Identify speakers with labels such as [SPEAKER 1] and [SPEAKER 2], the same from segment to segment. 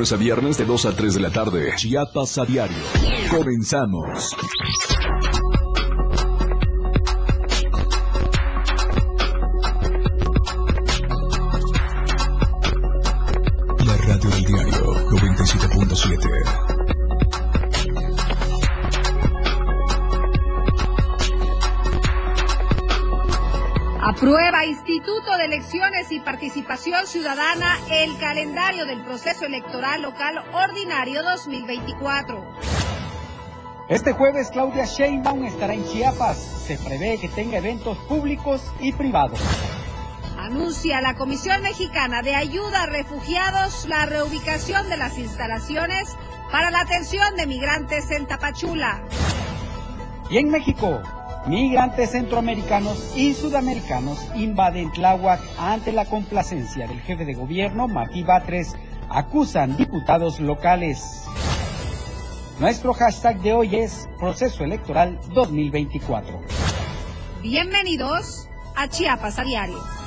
[SPEAKER 1] a viernes de 2 a 3 de la tarde. Chiapas a diario. Comenzamos. La radio del diario 97.7.
[SPEAKER 2] Aprueba Instituto de Elecciones y Participación Ciudadana el calendario del proceso electoral local ordinario 2024.
[SPEAKER 3] Este jueves Claudia Sheinbaum estará en Chiapas. Se prevé que tenga eventos públicos y privados.
[SPEAKER 2] Anuncia la Comisión Mexicana de Ayuda a Refugiados la reubicación de las instalaciones para la atención de migrantes en Tapachula.
[SPEAKER 3] Y en México, Migrantes centroamericanos y sudamericanos invaden Tláhuac ante la complacencia del jefe de gobierno, Martí Batres, acusan diputados locales. Nuestro hashtag de hoy es Proceso Electoral 2024.
[SPEAKER 2] Bienvenidos a Chiapas a Diario.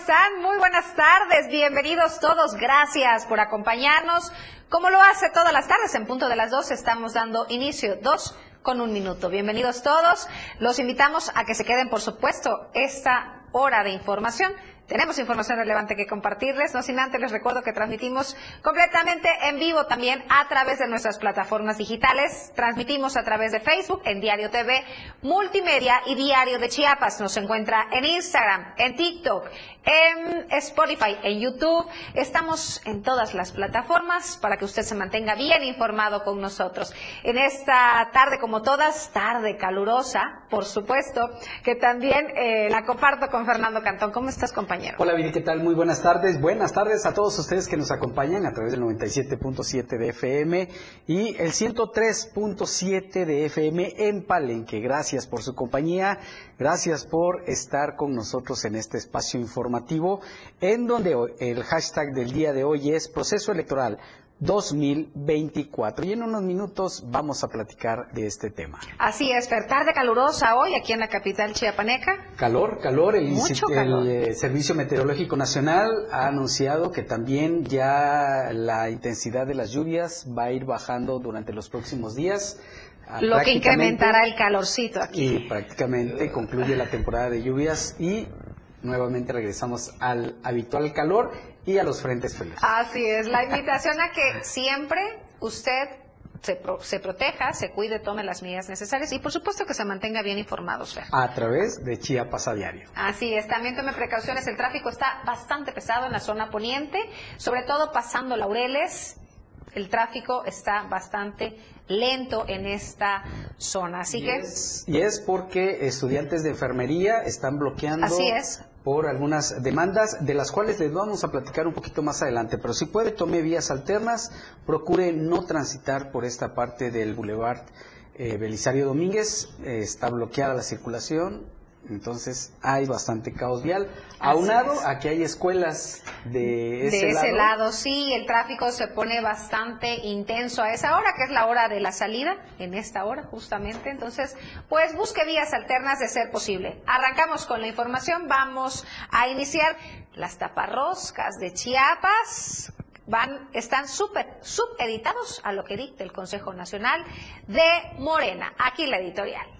[SPEAKER 2] Están? Muy buenas tardes, bienvenidos todos, gracias por acompañarnos. Como lo hace todas las tardes, en punto de las dos estamos dando inicio, dos con un minuto. Bienvenidos todos, los invitamos a que se queden, por supuesto, esta hora de información tenemos información relevante que compartirles, no sin antes les recuerdo que transmitimos completamente en vivo también a través de nuestras plataformas digitales. Transmitimos a través de Facebook, en Diario TV, Multimedia y Diario de Chiapas. Nos encuentra en Instagram, en TikTok, en Spotify, en YouTube. Estamos en todas las plataformas para que usted se mantenga bien informado con nosotros. En esta tarde, como todas, tarde calurosa, por supuesto, que también eh, la comparto con Fernando Cantón. ¿Cómo estás, compañero?
[SPEAKER 3] Hola Viri, ¿qué tal? Muy buenas tardes. Buenas tardes a todos ustedes que nos acompañan a través del 97.7 de FM y el 103.7 de FM en Palenque. Gracias por su compañía, gracias por estar con nosotros en este espacio informativo en donde el hashtag del día de hoy es proceso electoral 2024. Y en unos minutos vamos a platicar de este tema.
[SPEAKER 2] Así es, Fer, tarde calurosa hoy aquí en la capital chiapaneca.
[SPEAKER 3] Calor, calor. El, el eh, Servicio Meteorológico Nacional ha anunciado que también ya la intensidad de las lluvias va a ir bajando durante los próximos días.
[SPEAKER 2] Lo que incrementará el calorcito aquí.
[SPEAKER 3] Y prácticamente concluye la temporada de lluvias y nuevamente regresamos al habitual calor y a los frentes fríos.
[SPEAKER 2] Así es, la invitación a que siempre usted se, se, proteja, se cuide, tome las medidas necesarias y por supuesto que se mantenga bien informado.
[SPEAKER 3] A través de Chiapas a diario.
[SPEAKER 2] Así es, también tome precauciones, el tráfico está bastante pesado en la zona poniente, sobre todo pasando Laureles, el tráfico está bastante lento en esta zona. Así que.
[SPEAKER 3] y es porque estudiantes de enfermería están bloqueando.
[SPEAKER 2] Así es
[SPEAKER 3] por algunas demandas de las cuales les vamos a platicar un poquito más adelante, pero si puede tome vías alternas, procure no transitar por esta parte del Boulevard eh, Belisario Domínguez, eh, está bloqueada la circulación, entonces hay bastante caos vial. Aunado a que hay escuelas de ese,
[SPEAKER 2] de ese lado. sí, el tráfico se pone bastante intenso a esa hora, que es la hora de la salida, en esta hora justamente. Entonces, pues busque vías alternas de ser posible. Arrancamos con la información, vamos a iniciar las taparroscas de Chiapas. Van, están súper subeditados a lo que dicta el Consejo Nacional de Morena. Aquí la editorial.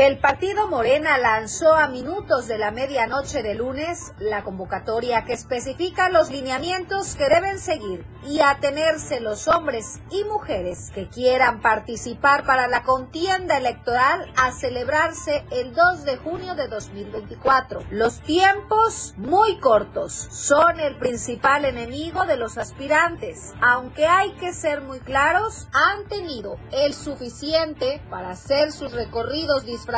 [SPEAKER 2] El partido Morena lanzó a minutos de la medianoche de lunes la convocatoria que especifica los lineamientos que deben seguir y atenerse los hombres y mujeres que quieran participar para la contienda electoral a celebrarse el 2 de junio de 2024. Los tiempos muy cortos son el principal enemigo de los aspirantes, aunque hay que ser muy claros, han tenido el suficiente para hacer sus recorridos disfrazados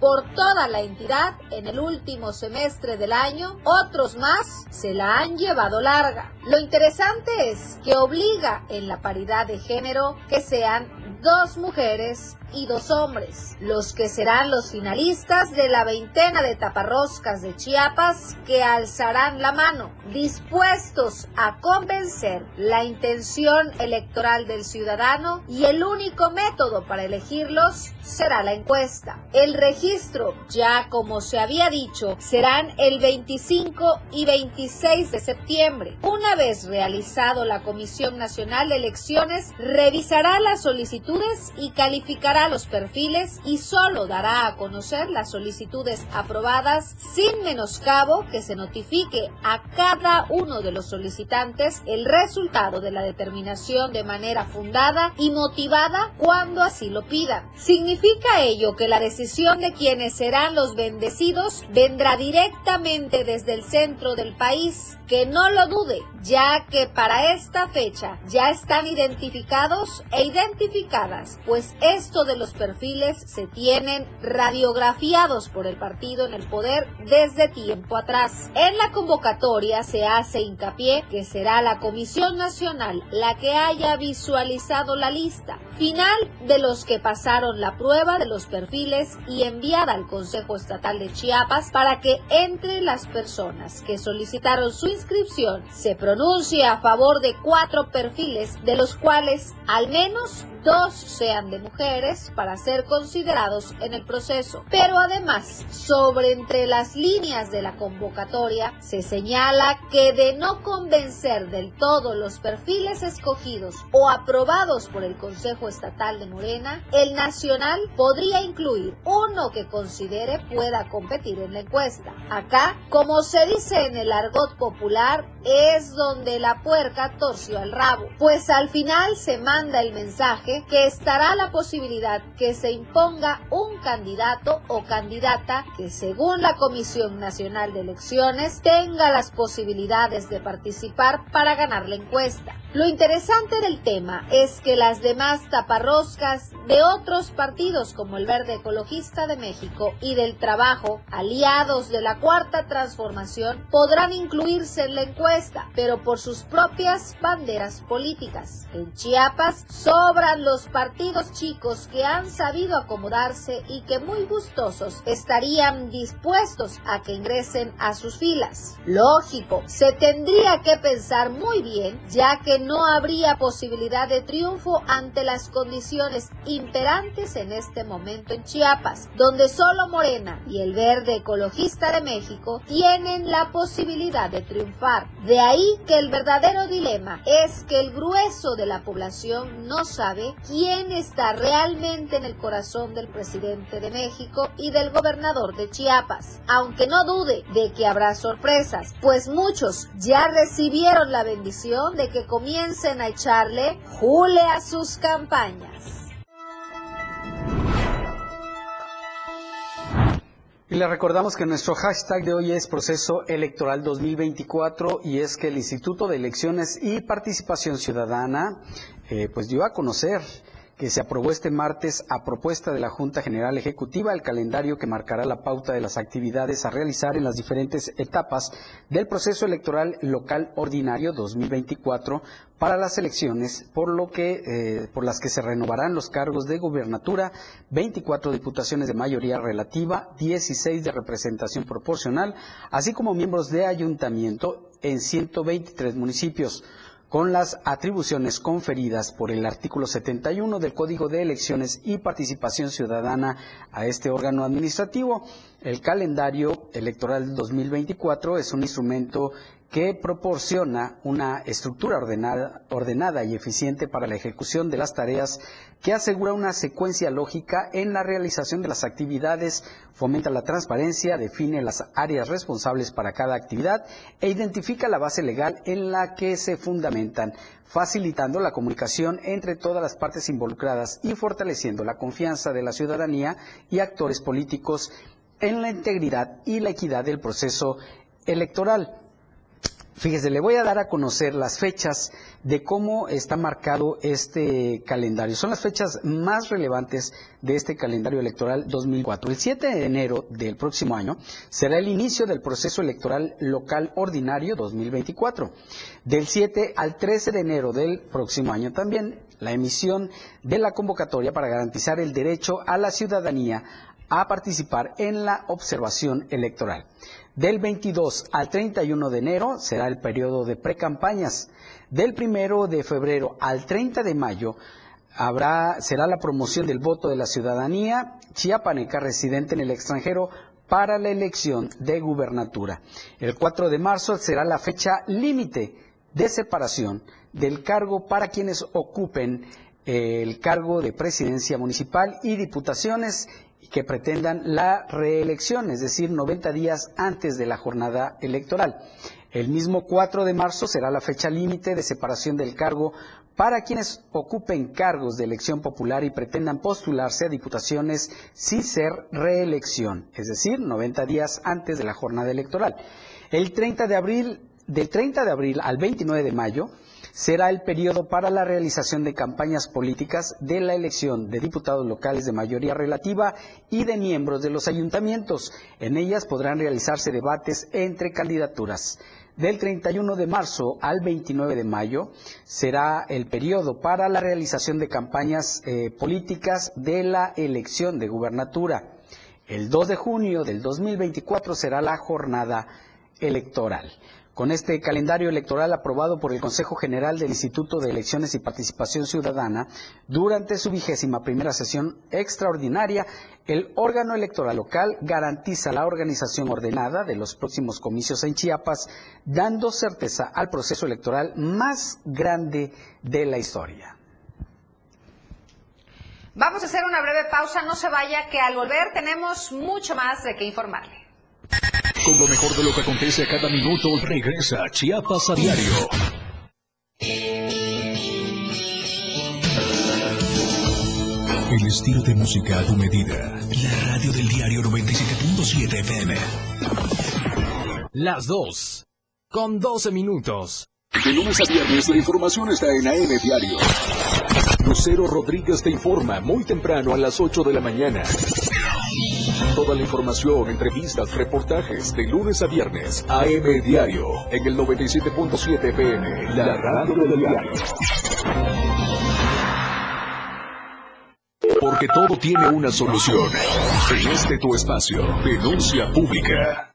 [SPEAKER 2] por toda la entidad en el último semestre del año, otros más se la han llevado larga. Lo interesante es que obliga en la paridad de género que sean
[SPEAKER 4] dos mujeres y dos hombres, los que serán los finalistas de la veintena de taparroscas de Chiapas que alzarán la mano, dispuestos a convencer la intención electoral del ciudadano y el único método para elegirlos será la encuesta. El registro, ya como se había dicho, serán el 25 y 26 de septiembre. Una vez realizado la Comisión Nacional de Elecciones, revisará las solicitudes y calificará los perfiles y solo dará a conocer las solicitudes aprobadas sin menoscabo que se notifique a cada uno de los solicitantes el resultado de la determinación de manera fundada y motivada cuando así lo pida. Ello que la decisión de quienes serán los bendecidos vendrá directamente desde el centro del país que no lo dude, ya que para esta fecha ya están identificados e identificadas, pues esto de los perfiles se tienen radiografiados por el partido en el poder desde tiempo atrás. En la convocatoria se hace hincapié que será la Comisión Nacional la que haya visualizado la lista final de los que pasaron la prueba de los perfiles y enviada al Consejo Estatal de Chiapas para que entre las personas que solicitaron su inscripción se pronuncie a favor de cuatro perfiles, de los cuales al menos dos sean de mujeres para ser considerados en el proceso. Pero además, sobre entre las líneas de la convocatoria, se señala que de no convencer del todo los perfiles escogidos o aprobados por el Consejo Estatal de Morena, el nacional podría incluir uno que considere pueda competir en la encuesta. Acá, como se dice en el argot popular, es donde la puerca torció el rabo, pues al final se manda el mensaje que estará la posibilidad que se imponga un candidato o candidata que según la Comisión Nacional de Elecciones tenga las posibilidades de participar para ganar la encuesta. Lo interesante del tema es que las demás taparroscas de otros partidos como el Verde Ecologista de México y del Trabajo, aliados de la Cuarta Transformación, podrán incluirse en la encuesta, pero por sus propias banderas políticas. En Chiapas sobran los partidos chicos que han sabido acomodarse y que muy gustosos estarían dispuestos a que ingresen a sus filas. Lógico, se tendría que pensar muy bien, ya que no habría posibilidad de triunfo ante las condiciones imperantes en este momento en Chiapas, donde solo Morena y el Verde Ecologista de México tienen la posibilidad de triunfar. De ahí que el verdadero dilema es que el grueso de la población no sabe quién está realmente en el corazón del presidente de México y del gobernador de Chiapas, aunque no dude de que habrá sorpresas, pues muchos ya recibieron la bendición de que comiencen a echarle jule a sus campañas.
[SPEAKER 3] Y le recordamos que nuestro hashtag de hoy es proceso electoral 2024 y es que el Instituto de Elecciones y Participación Ciudadana eh, pues dio a conocer que se aprobó este martes a propuesta de la Junta General Ejecutiva el calendario que marcará la pauta de las actividades a realizar en las diferentes etapas del proceso electoral local ordinario 2024 para las elecciones, por lo que eh, por las que se renovarán los cargos de gobernatura, 24 diputaciones de mayoría relativa, 16 de representación proporcional, así como miembros de ayuntamiento en 123 municipios con las atribuciones conferidas por el artículo 71 del Código de Elecciones y Participación Ciudadana a este órgano administrativo. El calendario electoral 2024 es un instrumento que proporciona una estructura ordenada, ordenada, y eficiente para la ejecución de las tareas, que asegura una secuencia lógica en la realización de las actividades, fomenta la transparencia, define las áreas responsables para cada actividad e identifica la base legal en la que se fundamentan, facilitando la comunicación entre todas las partes involucradas y fortaleciendo la confianza de la ciudadanía y actores políticos en la integridad y la equidad del proceso electoral. Fíjese, le voy a dar a conocer las fechas de cómo está marcado este calendario. Son las fechas más relevantes de este calendario electoral 2004. El 7 de enero del próximo año será el inicio del proceso electoral local ordinario 2024. Del 7 al 13 de enero del próximo año también la emisión de la convocatoria para garantizar el derecho a la ciudadanía a participar en la observación electoral. Del 22 al 31 de enero será el periodo de precampañas. Del 1 de febrero al 30 de mayo habrá, será la promoción del voto de la ciudadanía chiapaneca residente en el extranjero para la elección de gubernatura. El 4 de marzo será la fecha límite de separación del cargo para quienes ocupen el cargo de presidencia municipal y diputaciones que pretendan la reelección, es decir, 90 días antes de la jornada electoral. El mismo 4 de marzo será la fecha límite de separación del cargo para quienes ocupen cargos de elección popular y pretendan postularse a diputaciones sin ser reelección, es decir, 90 días antes de la jornada electoral. El 30 de abril, del 30 de abril al 29 de mayo, será el periodo para la realización de campañas políticas de la elección de diputados locales de mayoría relativa y de miembros de los ayuntamientos. En ellas podrán realizarse debates entre candidaturas. Del 31 de marzo al 29 de mayo será el periodo para la realización de campañas eh, políticas de la elección de gubernatura. El 2 de junio del 2024 será la jornada electoral. Con este calendario electoral aprobado por el Consejo General del Instituto de Elecciones y Participación Ciudadana, durante su vigésima primera sesión extraordinaria, el órgano electoral local garantiza la organización ordenada de los próximos comicios en Chiapas, dando certeza al proceso electoral más grande de la historia.
[SPEAKER 2] Vamos a hacer una breve pausa, no se vaya, que al volver tenemos mucho más de qué informarle.
[SPEAKER 1] Con lo mejor de lo que acontece a cada minuto, regresa Chiapas a diario. El estilo de música a tu medida. La radio del diario 97.7 FM.
[SPEAKER 5] Las dos. Con 12 minutos.
[SPEAKER 1] De lunes a viernes la información está en AM Diario. Lucero Rodríguez te informa muy temprano a las 8 de la mañana. Toda la información, entrevistas, reportajes de lunes a viernes. AM Diario en el 97.7 FM, la radio del diario. Porque todo tiene una solución. En este tu espacio, denuncia pública.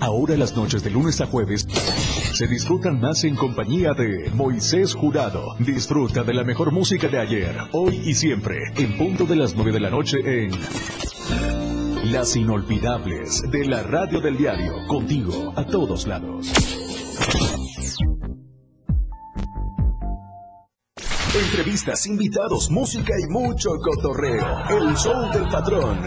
[SPEAKER 1] Ahora las noches de lunes a jueves se disfrutan más en compañía de Moisés Jurado. Disfruta de la mejor música de ayer, hoy y siempre, en punto de las 9 de la noche en Las Inolvidables de la Radio del Diario, contigo a todos lados. Entrevistas, invitados, música y mucho cotorreo. El show del patrón.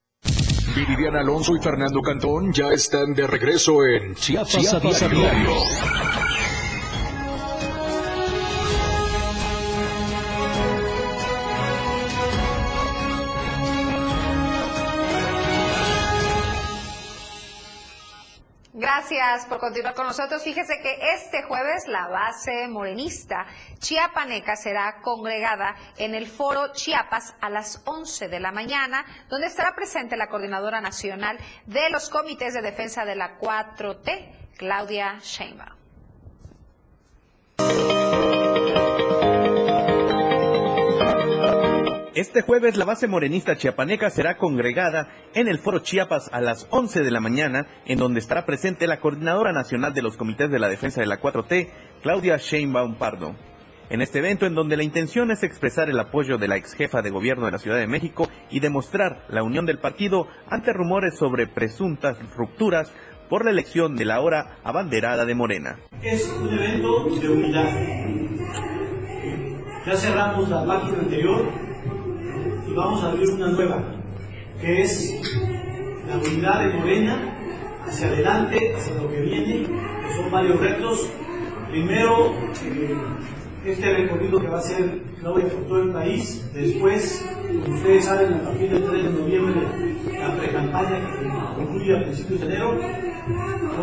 [SPEAKER 1] Viridiana Alonso y Fernando Cantón ya están de regreso en Chiapas, a diario.
[SPEAKER 2] Gracias por continuar con nosotros. Fíjese que este jueves la base morenista chiapaneca será congregada en el foro Chiapas a las 11 de la mañana, donde estará presente la coordinadora nacional de los comités de defensa de la 4T, Claudia Sheinbaum.
[SPEAKER 6] Este jueves la base morenista chiapaneca será congregada en el Foro Chiapas a las 11 de la mañana, en donde estará presente la coordinadora nacional de los comités de la defensa de la 4T, Claudia Sheinbaum Pardo. En este evento, en donde la intención es expresar el apoyo de la ex jefa de gobierno de la Ciudad de México y demostrar la unión del partido ante rumores sobre presuntas rupturas por la elección de la ahora abanderada de Morena.
[SPEAKER 7] Es un evento de unidad. Ya cerramos la página anterior vamos a abrir una nueva, que es la unidad de Morena hacia adelante, hacia lo que viene, que son varios retos. Primero, eh, este recorrido que va a ser Todo el país. Después, como ustedes saben, a partir del 3 de noviembre, la que concluye a principios de enero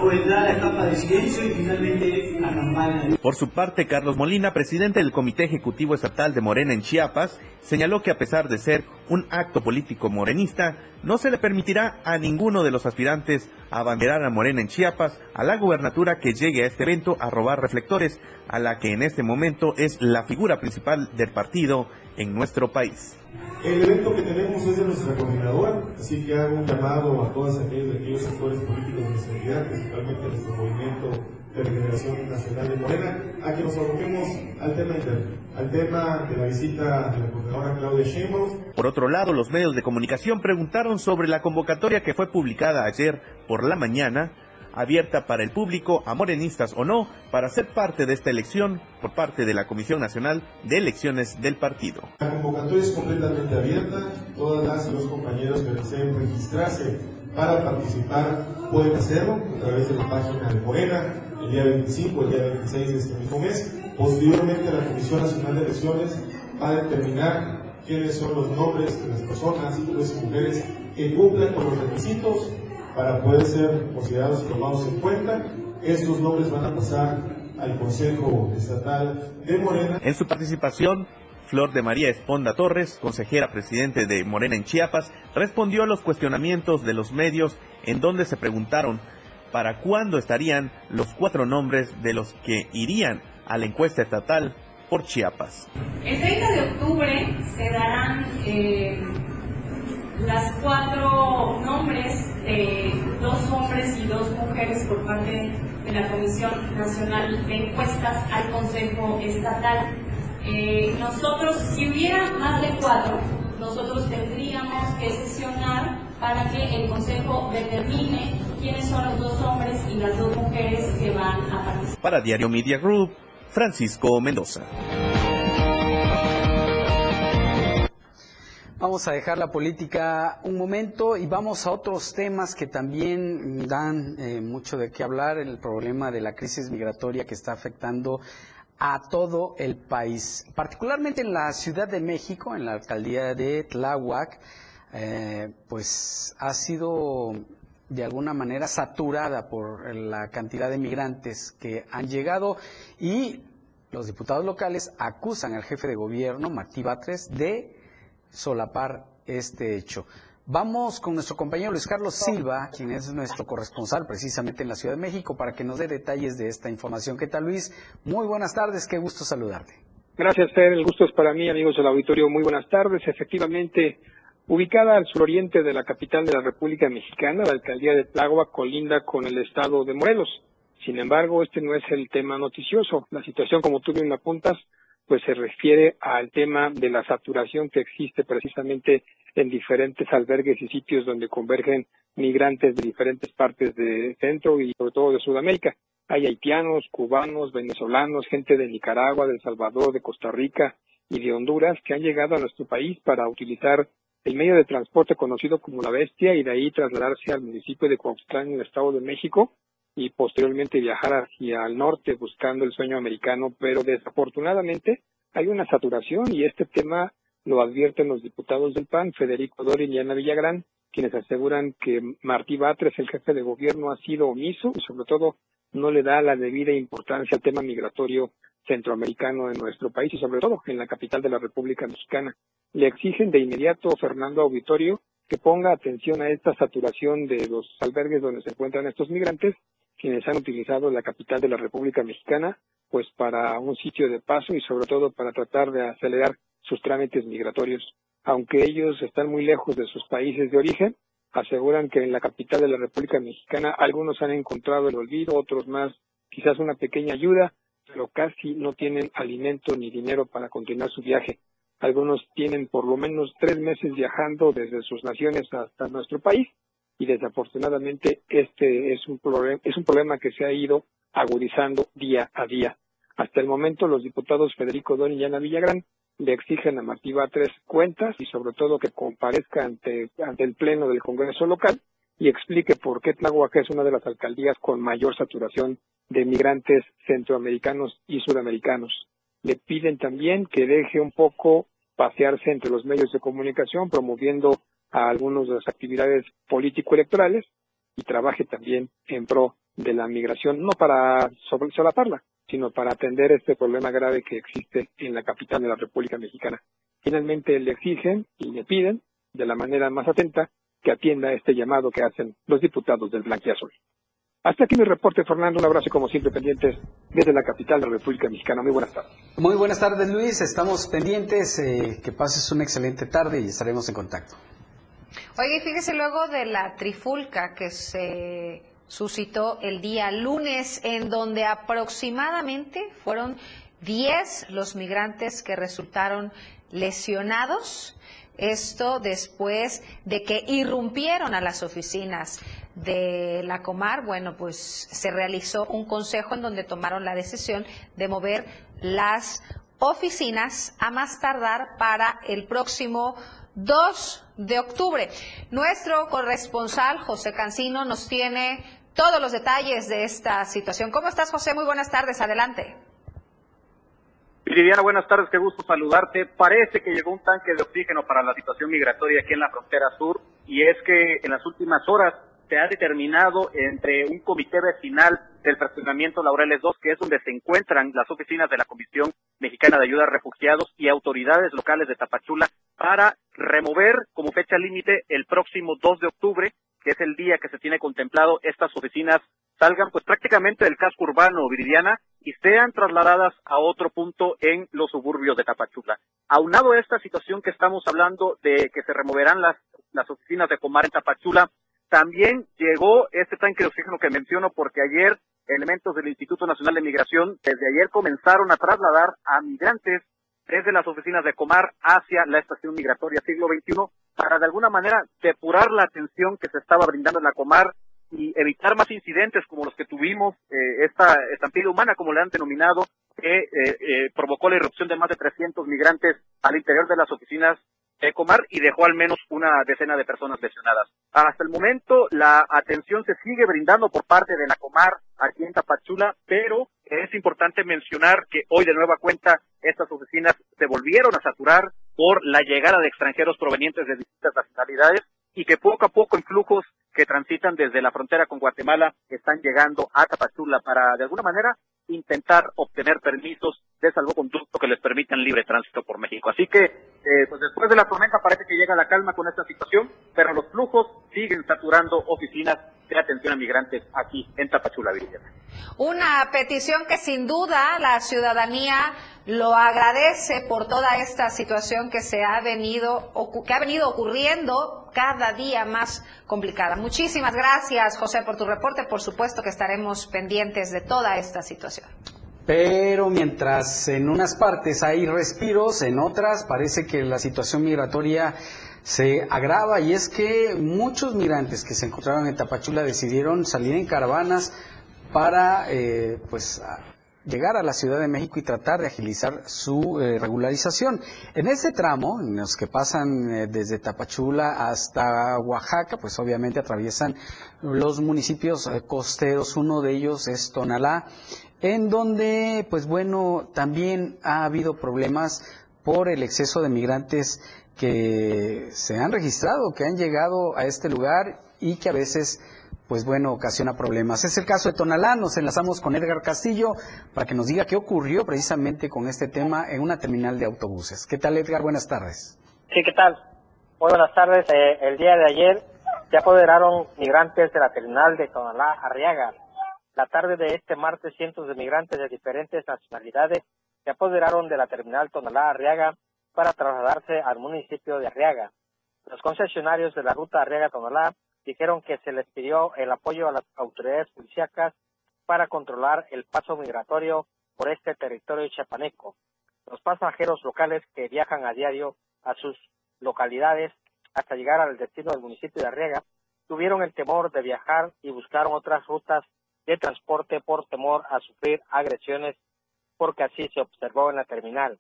[SPEAKER 7] vendrá la etapa de silencio y finalmente la campaña.
[SPEAKER 6] Por su parte, Carlos Molina, presidente del Comité Ejecutivo Estatal de Morena en Chiapas, señaló que a pesar de ser un acto político morenista, no se le permitirá a ninguno de los aspirantes a abanderar a Morena en Chiapas a la gubernatura que llegue a este evento a robar reflectores, a la que en este momento es la figura principal del partido en nuestro país.
[SPEAKER 8] El evento que tenemos es de nuestra coordinadora, así que hago un llamado a todos aquellos, aquellos sectores políticos de nuestra entidad, principalmente nuestro movimiento de regeneración nacional de Morena, a que nos aboquemos al tema al tema de la visita de la coordinadora Claudia Sheinbaum.
[SPEAKER 6] Por otro lado, los medios de comunicación preguntaron sobre la convocatoria que fue publicada ayer por la mañana abierta para el público, a morenistas o no, para ser parte de esta elección por parte de la Comisión Nacional de Elecciones del partido.
[SPEAKER 8] La convocatoria es completamente abierta, todas las y los compañeros que deseen registrarse para participar pueden hacerlo a través de la página de Morena el día 25, el día 26 de este mismo mes. Posteriormente la Comisión Nacional de Elecciones va a determinar quiénes son los nombres de las personas, hombres y mujeres que cumplan con los requisitos para poder ser considerados y tomados en cuenta. Estos nombres van a pasar al Consejo Estatal de Morena.
[SPEAKER 6] En su participación, Flor de María Esponda Torres, consejera presidente de Morena en Chiapas, respondió a los cuestionamientos de los medios en donde se preguntaron para cuándo estarían los cuatro nombres de los que irían a la encuesta estatal por Chiapas.
[SPEAKER 9] El 30 de octubre se darán eh, las cuatro nombres de dos hombres y dos mujeres por parte de la Comisión Nacional de Encuestas al Consejo Estatal. Eh, nosotros, si hubiera más de cuatro, nosotros tendríamos que sesionar para que el Consejo determine quiénes son los dos hombres y las dos mujeres que van a participar.
[SPEAKER 6] Para Diario Media Group, Francisco Mendoza.
[SPEAKER 3] Vamos a dejar la política un momento y vamos a otros temas que también dan eh, mucho de qué hablar, el problema de la crisis migratoria que está afectando a todo el país, particularmente en la Ciudad de México, en la alcaldía de Tláhuac, eh, pues ha sido de alguna manera saturada por la cantidad de migrantes que han llegado y los diputados locales acusan al jefe de gobierno, Martí Batres, de solapar este hecho. Vamos con nuestro compañero Luis Carlos Silva, quien es nuestro corresponsal precisamente en la Ciudad de México, para que nos dé detalles de esta información. ¿Qué tal, Luis? Muy buenas tardes, qué gusto saludarte.
[SPEAKER 10] Gracias, Fer. El gusto es para mí, amigos del auditorio. Muy buenas tardes. Efectivamente, ubicada al suroriente de la capital de la República Mexicana, la alcaldía de Tláhuac colinda con el estado de Morelos. Sin embargo, este no es el tema noticioso. La situación, como tú bien apuntas, pues se refiere al tema de la saturación que existe precisamente en diferentes albergues y sitios donde convergen migrantes de diferentes partes de Centro y sobre todo de Sudamérica. Hay haitianos, cubanos, venezolanos, gente de Nicaragua, de El Salvador, de Costa Rica y de Honduras que han llegado a nuestro país para utilizar el medio de transporte conocido como La Bestia y de ahí trasladarse al municipio de Cuauhtlán en el Estado de México y posteriormente viajar hacia el norte buscando el sueño americano, pero desafortunadamente hay una saturación y este tema lo advierten los diputados del PAN, Federico Dorin y Ana Villagrán, quienes aseguran que Martí Batres, el jefe de gobierno, ha sido omiso y sobre todo no le da la debida importancia al tema migratorio centroamericano en nuestro país y sobre todo en la capital de la República Mexicana. Le exigen de inmediato Fernando Auditorio que ponga atención a esta saturación de los albergues donde se encuentran estos migrantes, quienes han utilizado la capital de la República Mexicana pues para un sitio de paso y sobre todo para tratar de acelerar sus trámites migratorios. Aunque ellos están muy lejos de sus países de origen, aseguran que en la capital de la República Mexicana algunos han encontrado el olvido, otros más quizás una pequeña ayuda, pero casi no tienen alimento ni dinero para continuar su viaje. Algunos tienen por lo menos tres meses viajando desde sus naciones hasta nuestro país y desafortunadamente este es un, problema, es un problema que se ha ido agudizando día a día. Hasta el momento los diputados Federico Don y Ana Villagrán le exigen a Martí tres cuentas y sobre todo que comparezca ante, ante el Pleno del Congreso local y explique por qué Tláhuac es una de las alcaldías con mayor saturación de migrantes centroamericanos y sudamericanos. Le piden también que deje un poco pasearse entre los medios de comunicación promoviendo a algunas de las actividades político-electorales y trabaje también en pro de la migración, no para solaparla, sino para atender este problema grave que existe en la capital de la República Mexicana. Finalmente le exigen y le piden, de la manera más atenta, que atienda este llamado que hacen los diputados del Blanquiazul. Hasta aquí mi reporte, Fernando. Un abrazo como siempre pendientes desde la capital de la República Mexicana. Muy buenas tardes.
[SPEAKER 3] Muy buenas tardes, Luis. Estamos pendientes. Eh, que pases una excelente tarde y estaremos en contacto.
[SPEAKER 2] Oye, fíjese luego de la trifulca que se suscitó el día lunes, en donde aproximadamente fueron 10 los migrantes que resultaron lesionados. Esto después de que irrumpieron a las oficinas de la Comar, bueno, pues se realizó un consejo en donde tomaron la decisión de mover las oficinas a más tardar para el próximo 2 de octubre. Nuestro corresponsal José Cancino nos tiene todos los detalles de esta situación. ¿Cómo estás, José? Muy buenas tardes. Adelante.
[SPEAKER 11] Viviana, buenas tardes, qué gusto saludarte. Parece que llegó un tanque de oxígeno para la situación migratoria aquí en la frontera sur y es que en las últimas horas se ha determinado entre un comité vecinal del fraccionamiento Laureles 2, que es donde se encuentran las oficinas de la Comisión Mexicana de Ayuda a Refugiados y autoridades locales de Tapachula para remover como fecha límite el próximo 2 de octubre que es el día que se tiene contemplado, estas oficinas salgan pues prácticamente del casco urbano Viridiana y sean trasladadas a otro punto en los suburbios de Tapachula. Aunado a esta situación que estamos hablando de que se removerán las, las oficinas de Comar en Tapachula, también llegó este tanque de oxígeno que menciono porque ayer elementos del Instituto Nacional de Migración desde ayer comenzaron a trasladar a migrantes desde las oficinas de Comar hacia la estación migratoria siglo XXI para de alguna manera depurar la atención que se estaba brindando en la Comar y evitar más incidentes como los que tuvimos, eh, esta estampida humana, como le han denominado, que eh, eh, provocó la irrupción de más de 300 migrantes al interior de las oficinas de Comar y dejó al menos una decena de personas lesionadas. Hasta el momento la atención se sigue brindando por parte de la Comar aquí en Tapachula, pero es importante mencionar que hoy de nueva cuenta estas oficinas se volvieron a saturar por la llegada de extranjeros provenientes de distintas nacionalidades y que poco a poco en flujos que transitan desde la frontera con Guatemala están llegando a Tapachula para de alguna manera intentar obtener permisos de salvoconducto que les permitan libre tránsito por México. Así que, eh, pues después de la tormenta parece que llega la calma con esta situación, pero los flujos siguen saturando oficinas de atención a migrantes aquí en Tapachula, Virginia.
[SPEAKER 2] Una petición que sin duda la ciudadanía lo agradece por toda esta situación que se ha venido que ha venido ocurriendo cada día más complicada. Muchísimas gracias, José, por tu reporte. Por supuesto que estaremos pendientes de toda esta situación.
[SPEAKER 3] Pero mientras en unas partes hay respiros, en otras parece que la situación migratoria se agrava. Y es que muchos migrantes que se encontraban en Tapachula decidieron salir en caravanas para eh, pues llegar a la Ciudad de México y tratar de agilizar su eh, regularización. En ese tramo, en los que pasan eh, desde Tapachula hasta Oaxaca, pues obviamente atraviesan los municipios eh, costeros, uno de ellos es Tonalá, en donde, pues bueno, también ha habido problemas por el exceso de migrantes que se han registrado, que han llegado a este lugar y que a veces pues bueno, ocasiona problemas. Es el caso de Tonalá, nos enlazamos con Edgar Castillo para que nos diga qué ocurrió precisamente con este tema en una terminal de autobuses. ¿Qué tal Edgar? Buenas tardes.
[SPEAKER 12] Sí, ¿qué tal? Buenas tardes. Eh, el día de ayer se apoderaron migrantes de la terminal de Tonalá Arriaga. La tarde de este martes, cientos de migrantes de diferentes nacionalidades se apoderaron de la terminal Tonalá Arriaga para trasladarse al municipio de Arriaga. Los concesionarios de la ruta Arriaga-Tonalá dijeron que se les pidió el apoyo a las autoridades policíacas para controlar el paso migratorio por este territorio chapaneco. Los pasajeros locales que viajan a diario a sus localidades hasta llegar al destino del municipio de Arriaga tuvieron el temor de viajar y buscaron otras rutas de transporte por temor a sufrir agresiones porque así se observó en la terminal.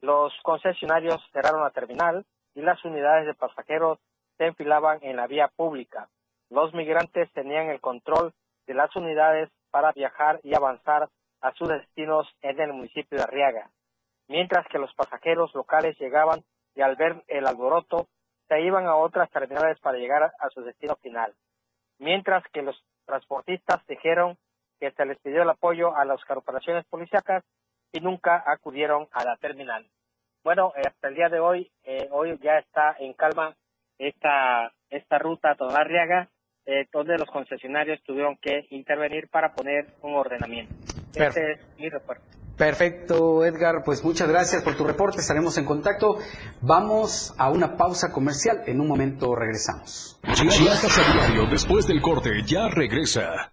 [SPEAKER 12] Los concesionarios cerraron la terminal y las unidades de pasajeros se enfilaban en la vía pública. Los migrantes tenían el control de las unidades para viajar y avanzar a sus destinos en el municipio de Arriaga, mientras que los pasajeros locales llegaban y al ver el alboroto se iban a otras terminales para llegar a su destino final, mientras que los transportistas dijeron que se les pidió el apoyo a las corporaciones policíacas y nunca acudieron a la terminal. Bueno, eh, hasta el día de hoy, eh, hoy ya está en calma esta, esta ruta a Arriaga, eh, donde los concesionarios tuvieron que intervenir para poner un ordenamiento. Este es mi reporte.
[SPEAKER 3] Perfecto, Edgar. Pues muchas gracias por tu reporte. Estaremos en contacto. Vamos a una pausa comercial. En un momento regresamos.
[SPEAKER 13] Chiapas a diario, después del corte, ya regresa.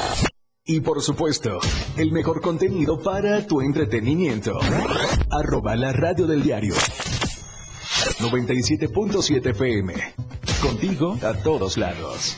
[SPEAKER 1] Y por supuesto, el mejor contenido para tu entretenimiento. Arroba la radio del diario. 97.7 FM. Contigo a todos lados.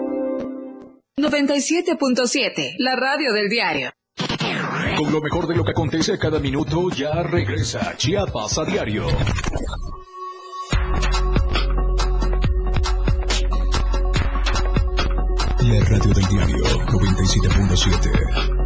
[SPEAKER 14] 97.7, la radio del diario.
[SPEAKER 1] Con lo mejor de lo que acontece a cada minuto, ya regresa Chiapas a diario. La radio del diario 97.7.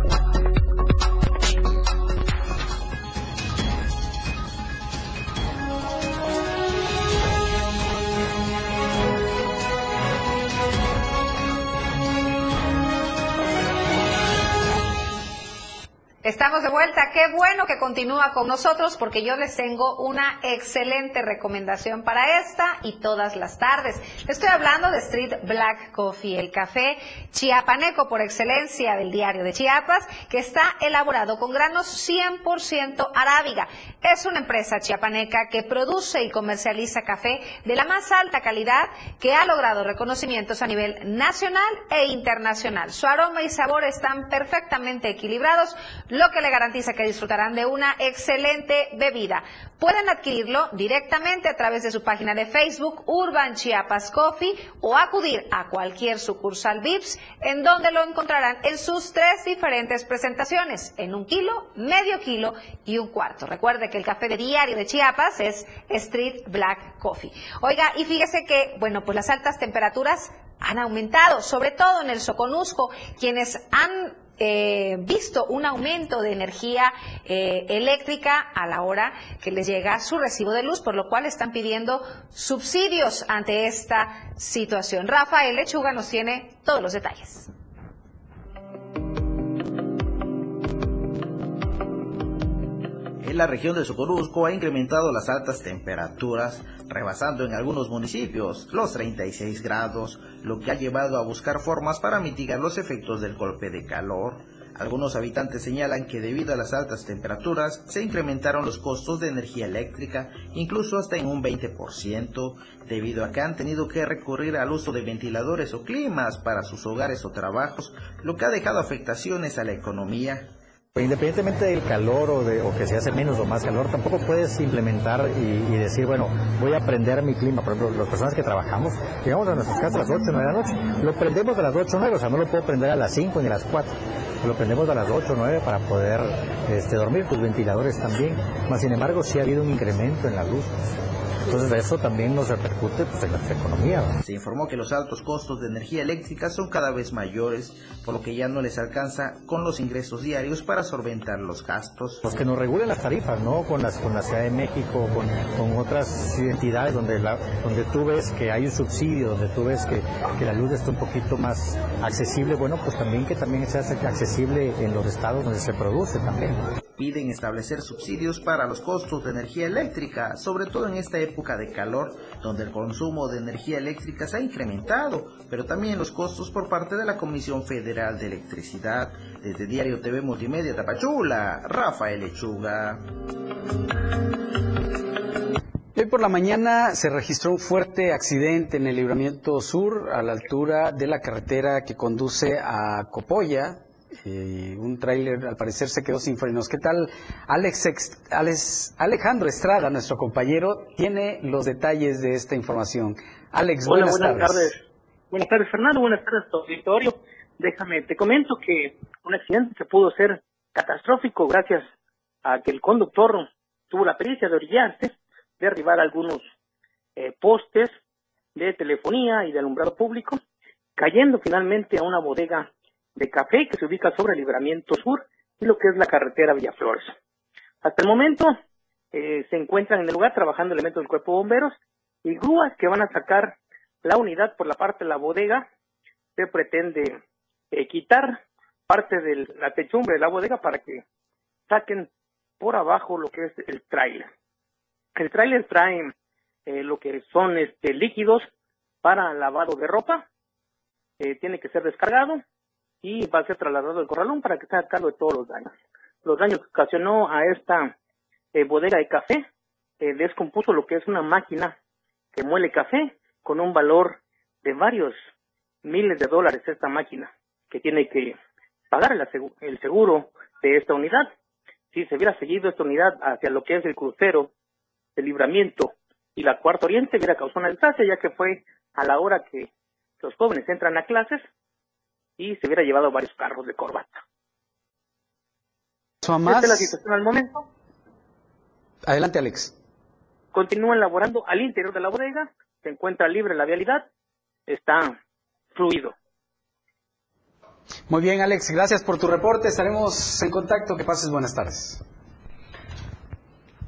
[SPEAKER 2] Estamos de vuelta. Qué bueno que continúa con nosotros porque yo les tengo una excelente recomendación para esta y todas las tardes. Estoy hablando de Street Black Coffee, el café chiapaneco por excelencia del diario de Chiapas, que está elaborado con granos 100% arábiga. Es una empresa chiapaneca que produce y comercializa café de la más alta calidad que ha logrado reconocimientos a nivel nacional e internacional. Su aroma y sabor están perfectamente equilibrados lo que le garantiza que disfrutarán de una excelente bebida. Pueden adquirirlo directamente a través de su página de Facebook Urban Chiapas Coffee o acudir a cualquier sucursal VIPS en donde lo encontrarán en sus tres diferentes presentaciones, en un kilo, medio kilo y un cuarto. Recuerde que el café de diario de Chiapas es Street Black Coffee. Oiga, y fíjese que, bueno, pues las altas temperaturas han aumentado, sobre todo en el Soconusco, quienes han eh, visto un aumento de energía eh, eléctrica a la hora que les llega su recibo de luz, por lo cual están pidiendo subsidios ante esta situación. Rafael Lechuga nos tiene todos los detalles.
[SPEAKER 15] La región de Socorusco ha incrementado las altas temperaturas, rebasando en algunos municipios los 36 grados, lo que ha llevado a buscar formas para mitigar los efectos del golpe de calor. Algunos habitantes señalan que debido a las altas temperaturas se incrementaron los costos de energía eléctrica, incluso hasta en un 20%, debido a que han tenido que recurrir al uso de ventiladores o climas para sus hogares o trabajos, lo que ha dejado afectaciones a la economía.
[SPEAKER 16] Independientemente del calor o, de, o que se hace menos o más calor, tampoco puedes implementar y, decir, bueno, voy a prender mi clima. Por ejemplo, las personas que trabajamos, llegamos a nuestras casas a las 8 o 9 de la noche. Lo prendemos a las 8 o 9, o sea, no lo puedo prender a las 5 ni a las 4. Lo prendemos a las 8 o 9 para poder este, dormir, tus ventiladores también. Más sin embargo, sí ha habido un incremento en la luz. Entonces eso también nos repercute pues, en nuestra economía.
[SPEAKER 15] Se informó que los altos costos de energía eléctrica son cada vez mayores, por lo que ya no les alcanza con los ingresos diarios para solventar los gastos.
[SPEAKER 16] Los que nos regulen las tarifas, ¿no? Con, las, con la Ciudad de México, con, con otras entidades donde, la, donde tú ves que hay un subsidio, donde tú ves que, que la luz está un poquito más accesible, bueno, pues también que también sea accesible en los estados donde se produce también
[SPEAKER 15] piden establecer subsidios para los costos de energía eléctrica, sobre todo en esta época de calor, donde el consumo de energía eléctrica se ha incrementado, pero también los costos por parte de la Comisión Federal de Electricidad. Desde Diario TV Multimedia Tapachula, Rafael Lechuga.
[SPEAKER 3] Hoy por la mañana se registró un fuerte accidente en el libramiento sur a la altura de la carretera que conduce a Un tráiler al parecer se quedó sin frenos. ¿Qué tal? Alex, Alex, Alejandro Estrada, nuestro compañero, tiene los detalles de esta información. Alex, buenas, tardes.
[SPEAKER 11] Buenas tardes, Fernando. Buenas tardes, auditorio. Déjame, te comento que un accidente que pudo ser catastrófico gracias a que el conductor tuvo la pericia de orillarse, derribar algunos eh, postes de telefonía y de alumbrado público, cayendo finalmente a una bodega de café que se ubica sobre el libramiento sur y lo que es la carretera Villaflores. Hasta el momento eh, se encuentran en el lugar trabajando elementos del cuerpo de bomberos y grúas que van a sacar la unidad por la parte de la bodega. Se pretende eh, quitar parte de la techumbre de la bodega para que saquen por abajo lo que es el tráiler. El tráiler trae eh, lo que son este líquidos para lavado de ropa. tiene que ser descargado y va a ser trasladado al corralón para que se haga cargo de todos los daños. Los daños que ocasionó a esta eh, bodega de café eh, descompuso lo que es una máquina que muele café con un valor de varios miles de dólares esta máquina que tiene que pagar el, seguro de esta unidad. Si se hubiera seguido esta unidad hacia lo que es el crucero, el libramiento y la cuarta oriente, hubiera causado una desastre, ya que fue a la hora que los jóvenes entran a clases y se hubiera llevado varios carros de corbata.
[SPEAKER 3] Esta
[SPEAKER 11] es la situación al momento.
[SPEAKER 3] Adelante, Alex.
[SPEAKER 11] Continúan laborando al interior de la bodega, se encuentra libre la vialidad, está fluido.
[SPEAKER 3] Muy bien, Alex, gracias por tu reporte. Estaremos en contacto. Que pases buenas tardes.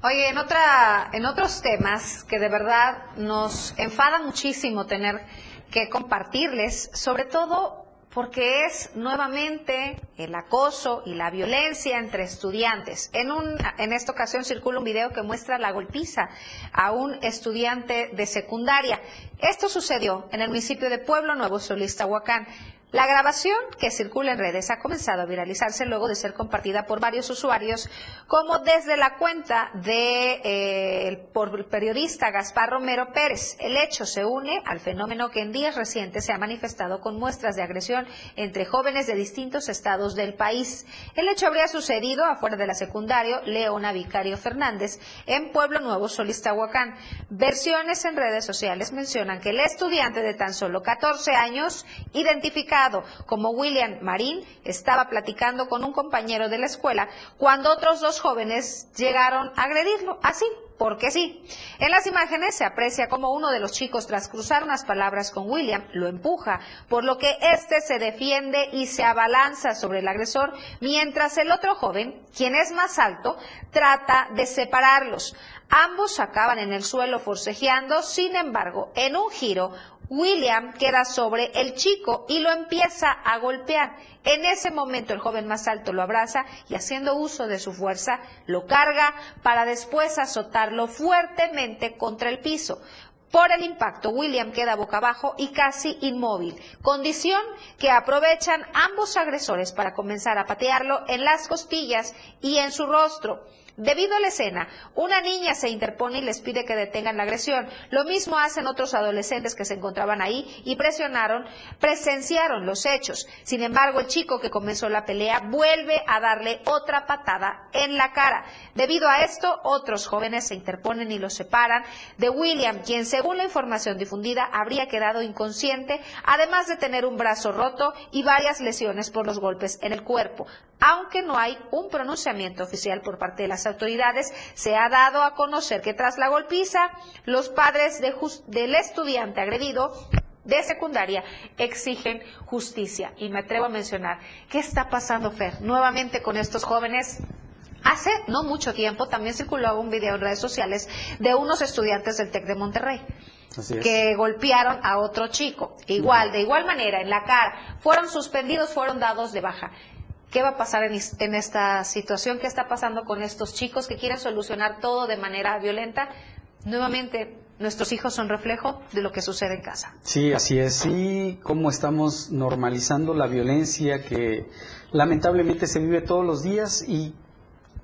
[SPEAKER 2] Oye, en otra, en otros temas que de verdad nos enfada muchísimo tener que compartirles, sobre todo porque es nuevamente el acoso y la violencia entre estudiantes. En, un, en esta ocasión circula un video que muestra la golpiza a un estudiante de secundaria. Esto sucedió en el municipio de Pueblo Nuevo Solista, Huacán. La grabación que circula en redes ha comenzado a viralizarse luego de ser compartida por varios usuarios, como desde la cuenta de eh, periodista Gaspar Romero Pérez. El hecho se une al fenómeno que en días recientes se ha manifestado con muestras de agresión entre jóvenes de distintos estados del país. El hecho habría sucedido afuera de la secundaria Leona Vicario Fernández en Pueblo Nuevo, Solistahuacán. Versiones en redes sociales mencionan que el estudiante de tan solo 14 años identificado como William Marín estaba platicando con un compañero de la escuela cuando otros dos jóvenes llegaron a agredirlo, así, porque sí. En las imágenes se aprecia como uno de los chicos, tras cruzar unas palabras con William, lo empuja, por lo que éste se defiende y se abalanza sobre el agresor, mientras el otro joven, quien es más alto, trata de separarlos. Ambos acaban en el suelo forcejeando, sin embargo, en un giro, William queda sobre el chico y lo empieza a golpear. En ese momento el joven más alto lo abraza y haciendo uso de su fuerza lo carga para después azotarlo fuertemente contra el piso. Por el impacto, William queda boca abajo y casi inmóvil, condición que aprovechan ambos agresores para comenzar a patearlo en las costillas y en su rostro. Debido a la escena, una niña se interpone y les pide que detengan la agresión. Lo mismo hacen otros adolescentes que se encontraban ahí y presionaron, presenciaron los hechos. Sin embargo, el chico que comenzó la pelea vuelve a darle otra patada en la cara. Debido a esto, otros jóvenes se interponen y los separan de William, quien según la información difundida habría quedado inconsciente, además de tener un brazo roto y varias lesiones por los golpes en el cuerpo. Aunque no hay un pronunciamiento oficial por parte de las autoridades, se ha dado a conocer que tras la golpiza, los padres del estudiante agredido de secundaria exigen justicia. Y me atrevo a mencionar, ¿qué está pasando, Fer? Nuevamente con estos jóvenes Hace no mucho tiempo también circuló un video en redes sociales de unos estudiantes del TEC de Monterrey que golpearon a otro chico, igual, de igual manera, en la cara. Fueron suspendidos, fueron dados de baja. ¿Qué va a pasar en, esta situación? ¿Qué está pasando con estos chicos que quieren solucionar todo de manera violenta? Nuevamente, nuestros hijos son reflejo de lo que sucede en casa.
[SPEAKER 3] Sí, así es. Y cómo estamos normalizando la violencia que lamentablemente se vive todos los días y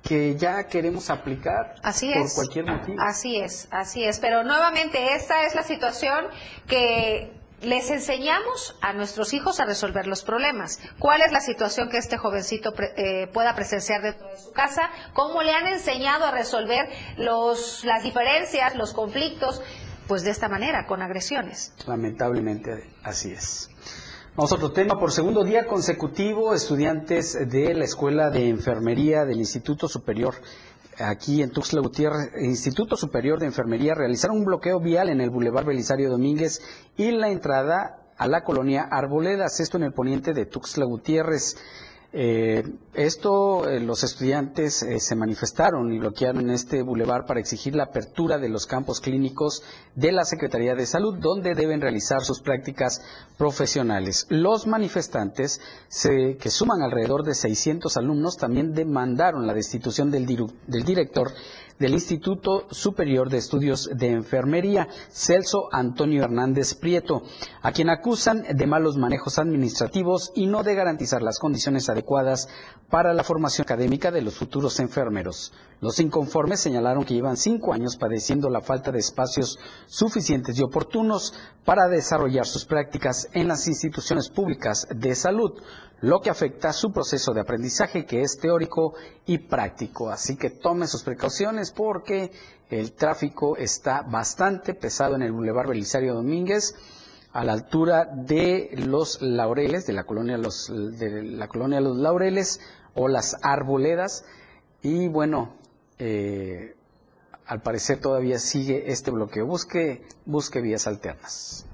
[SPEAKER 3] que ya queremos aplicar
[SPEAKER 2] así
[SPEAKER 3] por cualquier motivo.
[SPEAKER 2] Así es, así es. Pero nuevamente esta es la situación que les enseñamos a nuestros hijos a resolver los problemas. ¿Cuál es la situación que este jovencito eh, pueda presenciar dentro de su casa? ¿Cómo le han enseñado a resolver los, las diferencias, los conflictos? Pues de esta manera, con agresiones.
[SPEAKER 3] Lamentablemente, así es. Vamos a otro tema. Por segundo día consecutivo, estudiantes de la Escuela de Enfermería del Instituto Superior aquí en Tuxtla Gutiérrez, Instituto Superior de Enfermería, realizaron un bloqueo vial en el Boulevard Belisario Domínguez y la entrada a la colonia Arboledas, esto en el poniente de Tuxtla Gutiérrez. Eh, esto, eh, los estudiantes eh, se manifestaron y bloquearon este bulevar para exigir la apertura de los campos clínicos de la Secretaría de Salud, donde deben realizar sus prácticas profesionales. Los manifestantes, que suman alrededor de 600 alumnos, también demandaron la destitución del director del Instituto Superior de Estudios de Enfermería, Celso Antonio Hernández Prieto, a quien acusan de malos manejos administrativos y no de garantizar las condiciones adecuadas para la formación académica de los futuros enfermeros. Los inconformes señalaron que llevan cinco años padeciendo la falta de espacios suficientes y oportunos para desarrollar sus prácticas en las instituciones públicas de salud, lo que afecta su proceso de aprendizaje que es teórico y práctico. Así que tome sus precauciones porque el tráfico está bastante pesado en el Boulevard Belisario Domínguez a la altura de los Laureles, de la colonia Los, de la colonia Los Laureles o las Arboledas. Y bueno, eh, al parecer todavía sigue este bloqueo. Busque, busque vías alternas.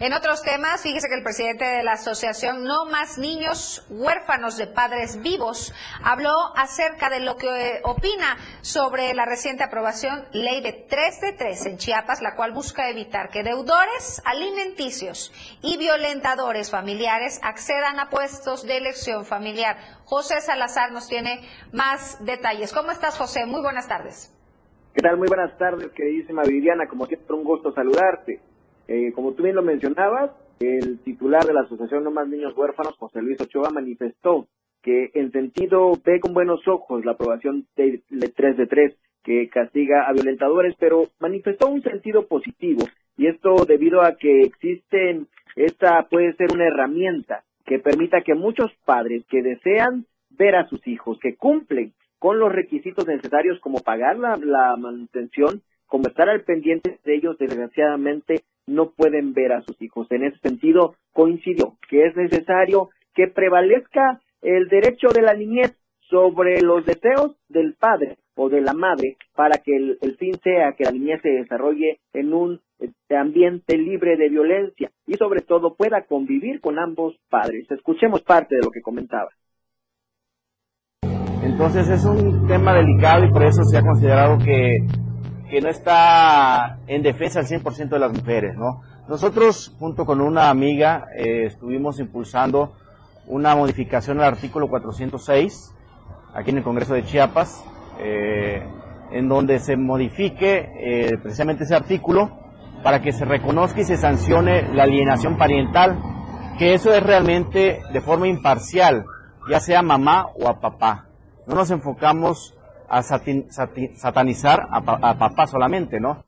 [SPEAKER 2] En otros temas, fíjese que el presidente de la asociación No Más Niños Huérfanos de Padres Vivos habló acerca de lo que opina sobre la reciente aprobación ley de 3 de 3 en Chiapas, la cual busca evitar que deudores alimenticios y violentadores familiares accedan a puestos de elección familiar. José Salazar nos tiene más detalles. ¿Cómo estás, José? Muy buenas tardes.
[SPEAKER 17] ¿Qué tal? Muy buenas tardes, queridísima Viviana. Como siempre, un gusto saludarte. Eh, como tú bien lo mencionabas, el titular de la Asociación No Más Niños Huérfanos, José Luis Ochoa, manifestó que en sentido ve con buenos ojos la aprobación de, 3 de 3 que castiga a violentadores, pero manifestó un sentido positivo y esto debido a que existen, esta puede ser una herramienta que permita que muchos padres que desean ver a sus hijos, que cumplen con los requisitos necesarios como pagar la, la manutención, como estar al pendiente de ellos, desgraciadamente no pueden ver a sus hijos. En ese sentido, coincidió que es necesario que prevalezca el derecho de la niñez sobre los deseos del padre o de la madre para que el, fin sea que la niñez se desarrolle en un este, ambiente libre de violencia y sobre todo pueda convivir con ambos padres. Escuchemos parte de lo que comentaba.
[SPEAKER 18] Entonces es un tema delicado y por eso se ha considerado que no está en defensa al 100% de las mujeres, ¿no? Nosotros, junto con una amiga, eh, estuvimos impulsando una modificación al artículo 406, aquí en el Congreso de Chiapas, eh, en donde se modifique eh, precisamente ese artículo para que se reconozca y se sancione la alienación parental, que eso es realmente de forma imparcial, ya sea mamá o a papá. No nos enfocamos a satanizar a, papá solamente, ¿no?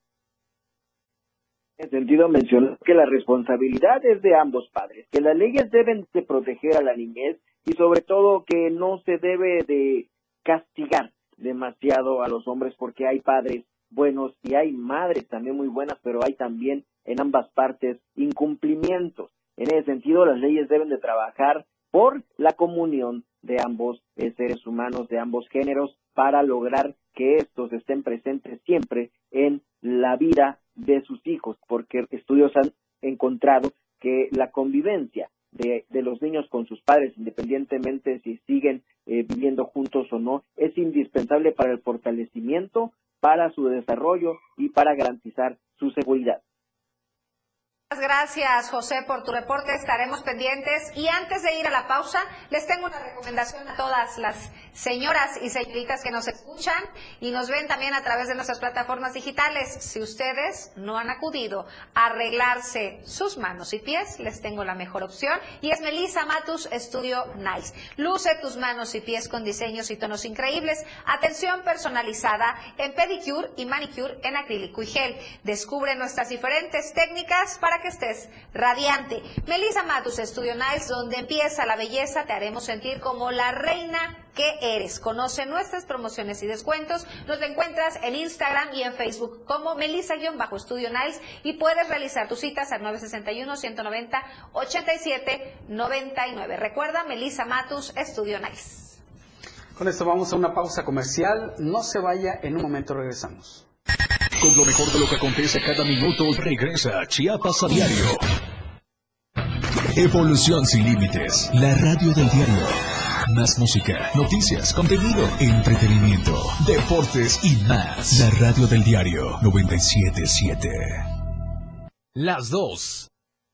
[SPEAKER 17] En sentido mencionó que la responsabilidad es de ambos padres, que las leyes deben de proteger a la niñez y sobre todo que no se debe de castigar demasiado a los hombres porque hay padres buenos y hay madres también muy buenas, pero hay también en ambas partes incumplimientos. En ese sentido, las leyes deben de trabajar por la comunión de ambos seres humanos, de ambos géneros, para lograr que estos estén presentes siempre en la vida de sus hijos, porque estudios han encontrado que la convivencia de, los niños con sus padres, independientemente si siguen eh, viviendo juntos o no, es indispensable para el fortalecimiento, para su desarrollo y para garantizar su seguridad.
[SPEAKER 2] Gracias, José, por tu reporte. Estaremos pendientes. Y antes de ir a la pausa, les tengo una recomendación a todas las señoras y señoritas que nos escuchan y nos ven también a través de nuestras plataformas digitales. Si ustedes no han acudido a arreglarse sus manos y pies, les tengo la mejor opción y es Melissa Matus Studio Nice. Luce tus manos y pies con diseños y tonos increíbles. Atención personalizada en pedicure y manicure en acrílico y gel. Descubre nuestras diferentes técnicas para que estés radiante. Melissa Matus Studio Nice, donde empieza la belleza, te haremos sentir como la reina que eres. Conoce nuestras promociones y descuentos. Nos encuentras en Instagram y en Facebook como Melissa-Studio Nice y puedes realizar tus citas al 961-190-8799. Recuerda, Melissa Matus Studio Nice.
[SPEAKER 3] Con esto vamos a una pausa comercial. No se vaya, en un momento regresamos.
[SPEAKER 1] Con lo mejor de lo que acontece cada minuto, regresa Chiapas a diario. Evolución sin límites, la radio del diario. Más música, noticias, contenido, entretenimiento, deportes y más. La radio del diario 977.
[SPEAKER 5] Las dos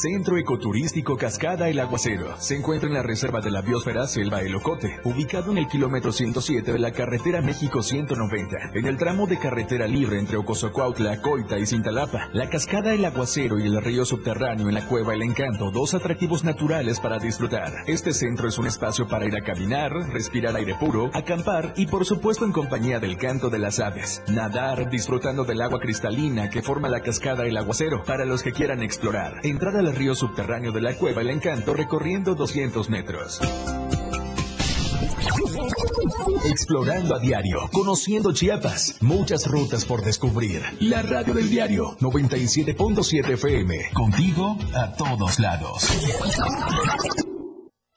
[SPEAKER 1] Centro Ecoturístico Cascada El Aguacero. Se encuentra en la Reserva de la Biosfera Selva El Ocote, ubicado en el kilómetro 107 de la carretera México 190, en el tramo de carretera libre entre Ocosocuautla, Coita y Cintalapa. La Cascada El Aguacero y el río subterráneo en la cueva El Encanto, dos atractivos naturales para disfrutar. Este centro es un espacio para ir a caminar, respirar aire puro, acampar y por supuesto en compañía del canto de las aves. Nadar disfrutando del agua cristalina que forma la cascada El Aguacero para los que quieran explorar. Entrar río subterráneo de la cueva El Encanto recorriendo 200 metros. Explorando a diario, conociendo Chiapas, muchas rutas por descubrir. La radio del diario 97.7 FM, contigo a todos lados.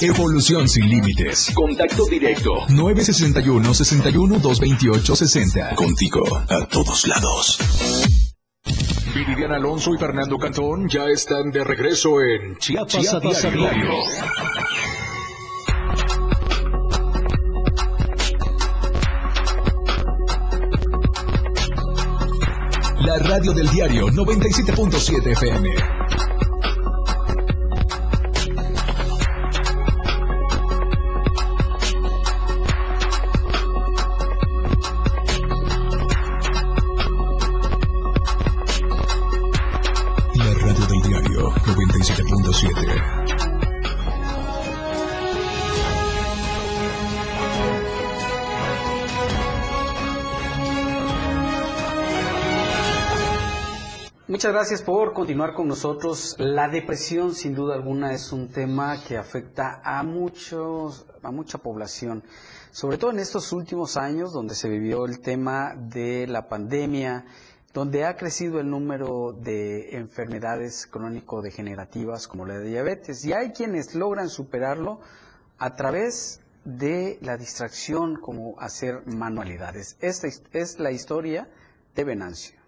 [SPEAKER 1] Evolución sin límites. Contacto directo. 961-61-228-60. Contigo, a todos lados. Viridiana Alonso y Fernando Cantón ya están de regreso en Chiapas, Chiapas a diario. La radio del diario 97.7 FM.
[SPEAKER 3] Muchas gracias por continuar con nosotros. La depresión, sin duda alguna, es un tema que afecta a muchos, a mucha población, sobre todo en estos últimos años, donde se vivió el tema de la pandemia, donde ha crecido el número de enfermedades crónico-degenerativas como la de diabetes. Y hay quienes logran superarlo a través de la distracción, como hacer manualidades. Esta es la historia de Venancio.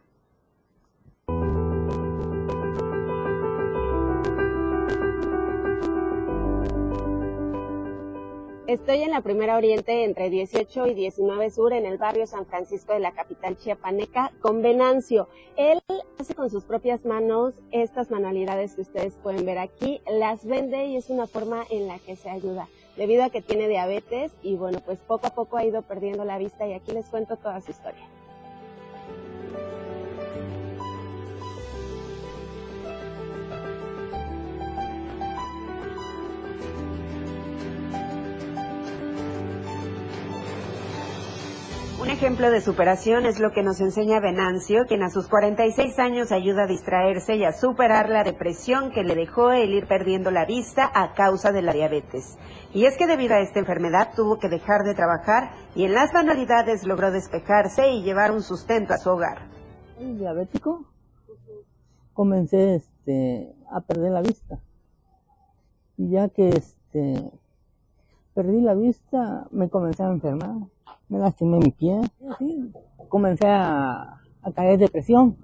[SPEAKER 19] Estoy en la primera oriente entre 18 y 19 sur en el barrio San Francisco de la capital chiapaneca con Venancio. Él hace con sus propias manos estas manualidades que ustedes pueden ver aquí, las vende y es una forma en la que se ayuda debido a que tiene diabetes y bueno, pues poco a poco ha ido perdiendo la vista y aquí les cuento toda su historia. Un ejemplo de superación es lo que nos enseña Venancio, quien a sus 46 años ayuda a distraerse y a superar la depresión que le dejó el ir perdiendo la vista a causa de la diabetes. Y es que debido a esta enfermedad tuvo que dejar de trabajar y en las manualidades logró despejarse y llevar un sustento a su hogar.
[SPEAKER 20] diabético? Comencé este, a perder la vista. Y ya que este, perdí la vista, me comencé a enfermar me lastimé mi pie, comencé a, caer de depresión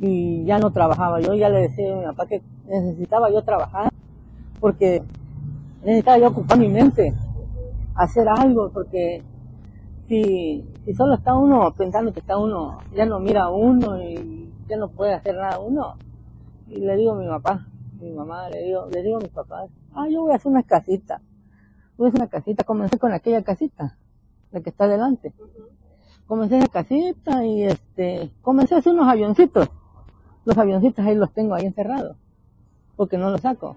[SPEAKER 20] y ya no trabajaba. Yo ya le decía a mi papá que necesitaba yo trabajar porque necesitaba yo ocupar mi mente, hacer algo, porque si, si solo está uno pensando que está uno, ya no mira a uno y ya no puede hacer nada uno. Y le digo a mi papá, mi mamá, le digo, le digo a mis papás, ah, yo voy a hacer una casita. Voy a hacer una casita, comencé con aquella casita la que está delante. Comencé en casita y este, comencé a hacer unos avioncitos. Los avioncitos ahí los tengo ahí encerrados, porque no los saco.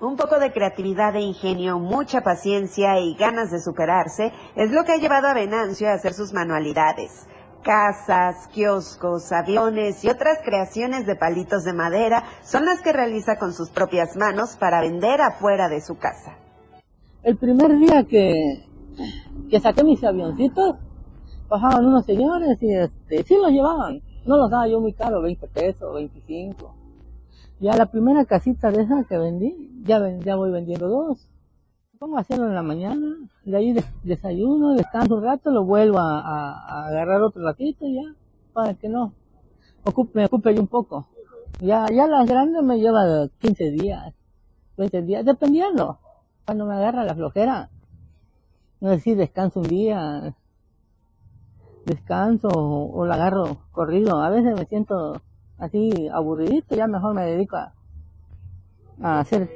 [SPEAKER 19] Un poco de creatividad e ingenio, mucha paciencia y ganas de superarse es lo que ha llevado a Venancio a hacer sus manualidades. Casas, kioscos, aviones y otras creaciones de palitos de madera son las que realiza con sus propias manos para vender afuera de su casa.
[SPEAKER 20] El primer día que, que saqué mis avioncitos, bajaban unos señores y este, sí los llevaban. No los daba yo muy caro, 20 pesos, 25. Ya la primera casita de esa que vendí, ya, ya voy vendiendo dos. Pongo hacerlo en la mañana, de ahí desayuno, descanso un rato, lo vuelvo a, agarrar otro ratito ya, para que no ocupe, me ocupe yo un poco. Ya, ya las grandes me lleva 15 días, 20 días, dependiendo. Cuando me agarra la flojera, no si descanso un día, descanso o, la agarro corrido. A veces me siento así aburridito, ya mejor me dedico a, a hacer.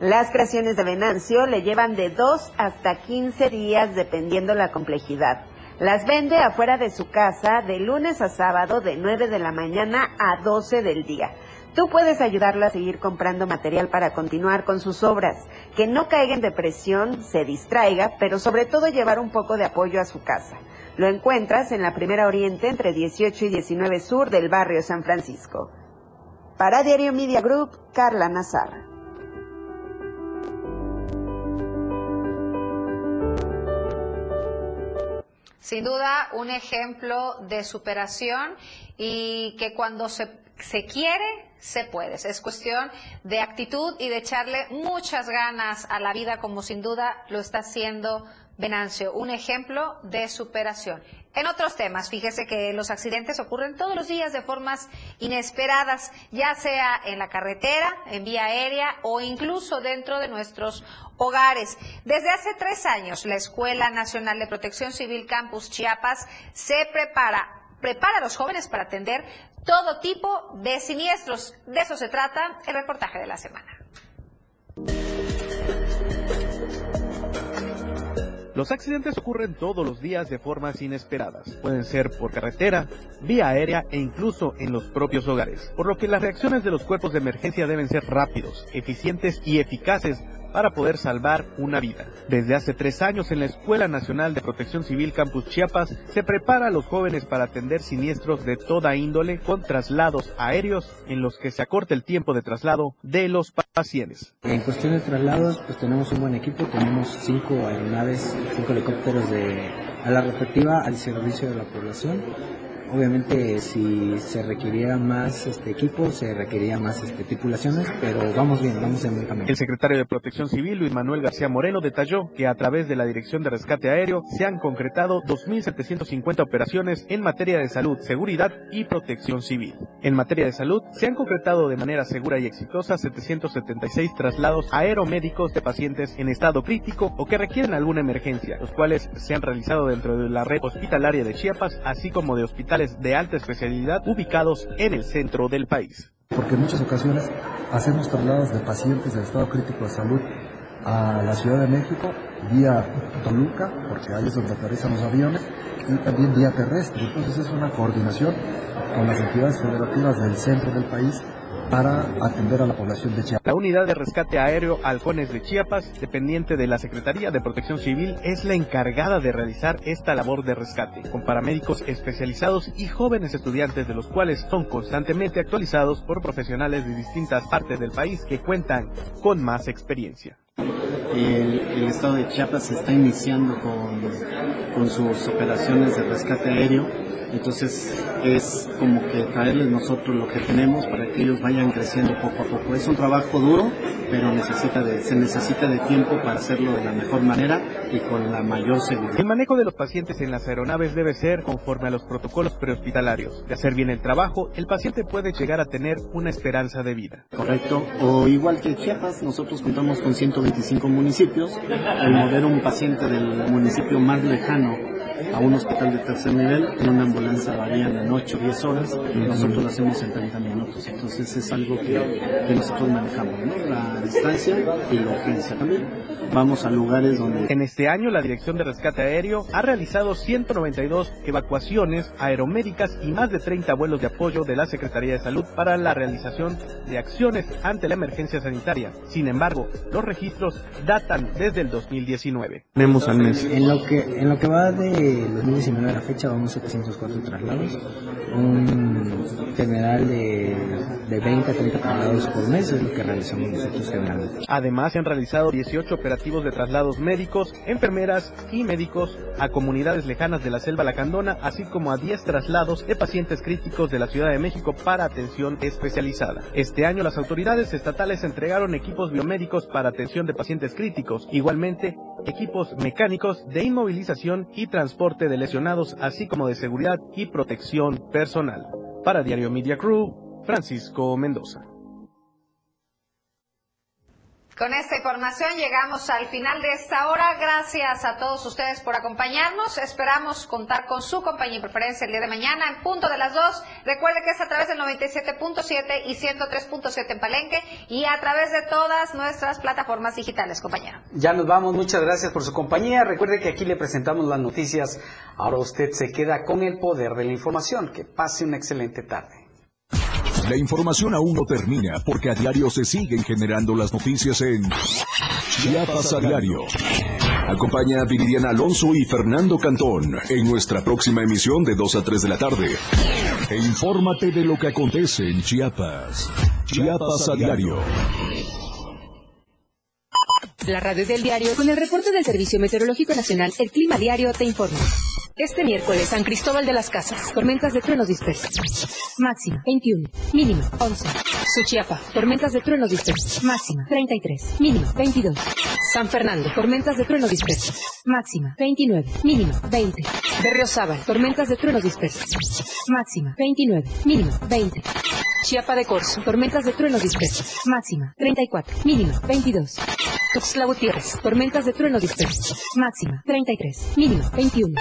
[SPEAKER 19] Las creaciones de Venancio le llevan de 2 hasta 15 días dependiendo la complejidad. Las vende afuera de su casa de lunes a sábado de 9 de la mañana a 12 del día. Tú puedes ayudarla a seguir comprando material para continuar con sus obras, que no caiga en depresión, se distraiga, pero sobre todo llevar un poco de apoyo a su casa. Lo encuentras en la Primera Oriente entre 18 y 19 Sur del barrio San Francisco. Para Diario Media Group, Carla Nazar.
[SPEAKER 2] Sin duda, un ejemplo de superación y que cuando se, se quiere, se puede. Es cuestión de actitud y de echarle muchas ganas a la vida, como sin duda lo está haciendo Venancio, un ejemplo de superación. En otros temas, fíjese que los accidentes ocurren todos los días de formas inesperadas, ya sea en la carretera, en vía aérea o incluso dentro de nuestros hogares. Desde hace tres años, la Escuela Nacional de Protección Civil Campus Chiapas se prepara, prepara a los jóvenes para atender todo tipo de siniestros. De eso se trata el reportaje de la semana.
[SPEAKER 6] Los accidentes ocurren todos los días de formas inesperadas. Pueden ser por carretera, vía aérea e incluso en los propios hogares. Por lo que las reacciones de los cuerpos de emergencia deben ser rápidos, eficientes y eficaces para poder salvar una vida. Desde hace tres años en la Escuela Nacional de Protección Civil Campus Chiapas se prepara a los jóvenes para atender siniestros de toda índole con traslados aéreos en los que se acorta el tiempo de traslado de los pacientes.
[SPEAKER 21] En cuestión de traslados, pues tenemos un buen equipo, tenemos cinco aeronaves, cinco helicópteros de a la respectiva al servicio de la población Obviamente si se requeriría más este equipo, se requeriría más este, tripulaciones, pero vamos bien, vamos en buen camino.
[SPEAKER 6] El secretario de Protección Civil, Luis Manuel García Moreno, detalló que a través de la Dirección de Rescate Aéreo se han concretado 2.750 operaciones en materia de salud, seguridad y protección civil. En materia de salud, se han concretado de manera segura y exitosa 776 traslados aeromédicos de pacientes en estado crítico o que requieren alguna emergencia, los cuales se han realizado dentro de la red hospitalaria de Chiapas, así como de hospitales de alta especialidad ubicados en el centro del país.
[SPEAKER 22] Porque en muchas ocasiones hacemos traslados de pacientes de estado crítico de salud a la Ciudad de México vía Toluca, porque ahí es donde aterrizan los aviones, y también vía terrestre. Entonces es una coordinación con las entidades federativas del centro del país para atender a la población de Chiapas.
[SPEAKER 6] La unidad de rescate aéreo Halcones de Chiapas, dependiente de la Secretaría de Protección Civil, es la encargada de realizar esta labor de rescate, con paramédicos especializados y jóvenes estudiantes de los cuales son constantemente actualizados por profesionales de distintas partes del país que cuentan con más experiencia.
[SPEAKER 23] El, el, estado de Chiapas está iniciando con, con sus operaciones de rescate aéreo entonces es como que traerles nosotros lo que tenemos para que ellos vayan creciendo poco a poco. Es un trabajo duro, pero necesita de, se necesita de tiempo para hacerlo de la mejor manera y con la mayor seguridad.
[SPEAKER 6] El manejo de los pacientes en las aeronaves debe ser conforme a los protocolos prehospitalarios. De hacer bien el trabajo, el paciente puede llegar a tener una esperanza de vida.
[SPEAKER 23] Correcto. O igual que Chiapas, nosotros contamos con 125 municipios. Al mover un paciente del municipio más lejano a un hospital de tercer nivel, en una ambulancia varían en 8 o 10 horas, y nosotros lo hacemos en 30 minutos. Entonces es algo que, que nosotros manejamos, ¿no? la distancia y la urgencia también. Vamos a lugares donde...
[SPEAKER 6] En este año la Dirección de Rescate Aéreo ha realizado 192 evacuaciones aeromédicas y más de 30 vuelos de apoyo de la Secretaría de Salud para la realización de acciones ante la emergencia sanitaria. Sin embargo, los registros datan desde el 2019.
[SPEAKER 21] Tenemos al mes. En lo que, en lo que va de 2019 a la fecha vamos 704 traslados, un general de, de 20 a 30 traslados por mes, es lo que realizamos nosotros generalmente.
[SPEAKER 6] Además, se han realizado 18 operativos de traslados médicos, enfermeras y médicos a comunidades lejanas de la selva lacandona, así como a 10 traslados de pacientes críticos de la Ciudad de México para atención especializada. Este año las autoridades estatales entregaron equipos biomédicos para atención de pacientes críticos, igualmente equipos mecánicos de inmovilización y transporte de lesionados, así como de seguridad y protección personal. Para Diario Media Crew, Francisco Mendoza.
[SPEAKER 2] Con esta información llegamos al final de esta hora. Gracias a todos ustedes por acompañarnos. Esperamos contar con su compañía y preferencia el día de mañana en punto de las 2. Recuerde que es a través del 97.7 y 103.7 en Palenque y a través de todas nuestras plataformas digitales, compañero.
[SPEAKER 3] Ya nos vamos. Muchas gracias por su compañía. Recuerde que aquí le presentamos las noticias. Ahora usted se queda con el poder de la información. Que pase una excelente tarde.
[SPEAKER 1] La información aún no termina porque a diario se siguen generando las noticias en Chiapas a diario. Acompaña a Viridiana Alonso y Fernando Cantón en nuestra próxima emisión de 2 a 3 de la tarde. E infórmate de lo que acontece en Chiapas. Chiapas a diario.
[SPEAKER 24] La radio del diario con el reporte del Servicio Meteorológico Nacional, el Clima Diario te informa. Este miércoles, San Cristóbal de las Casas, tormentas de truenos dispersos. Máxima, 21. Mínima, 11. Suchiapa, tormentas de truenos dispersos. Máxima, 33. Mínima, 22. San Fernando, tormentas de truenos dispersos. Máxima, 29. Mínima, 20. Berriozábal, tormentas de truenos dispersos. Máxima, 29. Mínima, 20. Chiapa de Corzo, tormentas de truenos dispersos. Máxima, 34. Mínima, 22. Tuxtla Gutiérrez, tormentas de truenos dispersos. Máxima, 33. Mínima, 21.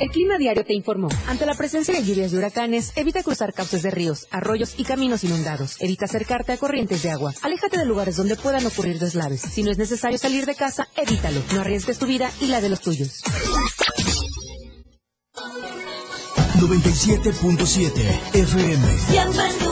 [SPEAKER 24] El Clima Diario te informó. Ante la presencia de lluvias de huracanes, evita cruzar cauces de ríos, arroyos y caminos inundados. Evita acercarte a corrientes de agua. Aléjate de lugares donde puedan ocurrir deslaves. Si no es necesario salir de casa, evítalo. No arriesgues tu vida y la de los tuyos.
[SPEAKER 1] 97.7 FM.
[SPEAKER 25] Siempre en tu